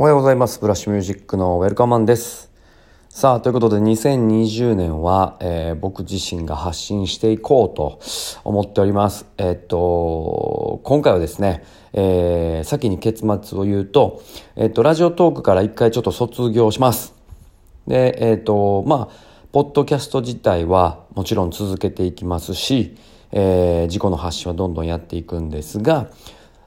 おはようございます。ブラッシュミュージックのウェルカマンです。さあ、ということで2020年は、えー僕自身が発信していこうと思っております。えっと、今回はですね、えー先に結末を言うと、えっと、ラジオトークから一回ちょっと卒業します。で、えっ、と、まあ、ポッドキャスト自体はもちろん続けていきますし、えー自己の発信はどんどんやっていくんですが、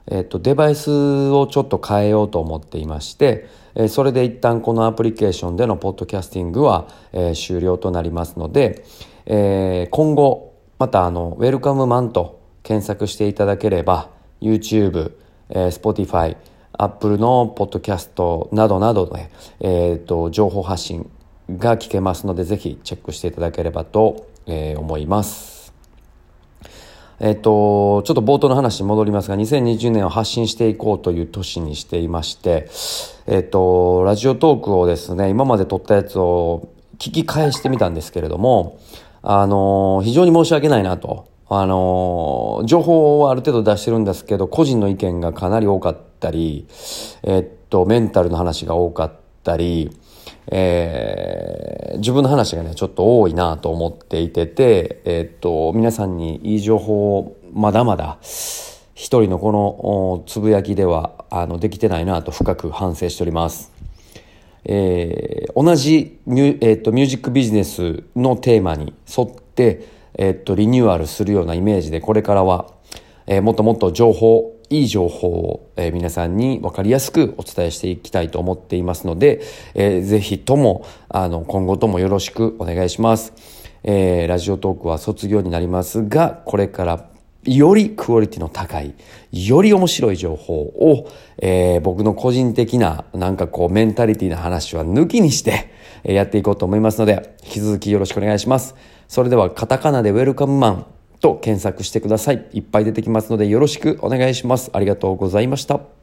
えっ、と、デバイスをちょっと変えようと思っていまして、えそれで一旦このアプリケーションでのポッドキャスティングは、え終了となりますので、え今後、またあの、ウェルカムマンと検索していただければ、YouTube、えー Spotify、Apple のポッドキャストなどなどで、えーと、情報発信が聞けますので、ぜひチェックしていただければと、え思います。えっと、ちょっと冒頭の話に戻りますが、2020年を発信していこうという年にしていまして、えっと、ラジオトークをですね、今まで撮ったやつを聞き返してみたんですけれども、あの、非常に申し訳ないなと。あの、情報はある程度出してるんですけど、個人の意見がかなり多かったり、えっと、メンタルの話が多かったり、えー自分の話がね、ちょっと多いなと思っていてて、えっと、皆さんにいい情報をまだまだ、一人のこのつぶやきでは、あの、できてないなと深く反省しております。えー同じミュ,、えー、とミュージックビジネスのテーマに沿って、えー、とリニューアルするようなイメージでこれからは、えーもっともっと情報いい情報を、えー皆さんに分かりやすくお伝えしていきたいと思っていますので、えーぜひともあの今後ともよろしくお願いします、えーラジオトークは卒業になりますがこれからよりクオリティの高い、より面白い情報を、えー僕の個人的な、なんかこう、メンタリティな話は抜きにして、えーやっていこうと思いますので、引き続きよろしくお願いします。それでは、カタカナでウェルカムマンと検索してください。いっぱい出てきますので、よろしくお願いします。ありがとうございました。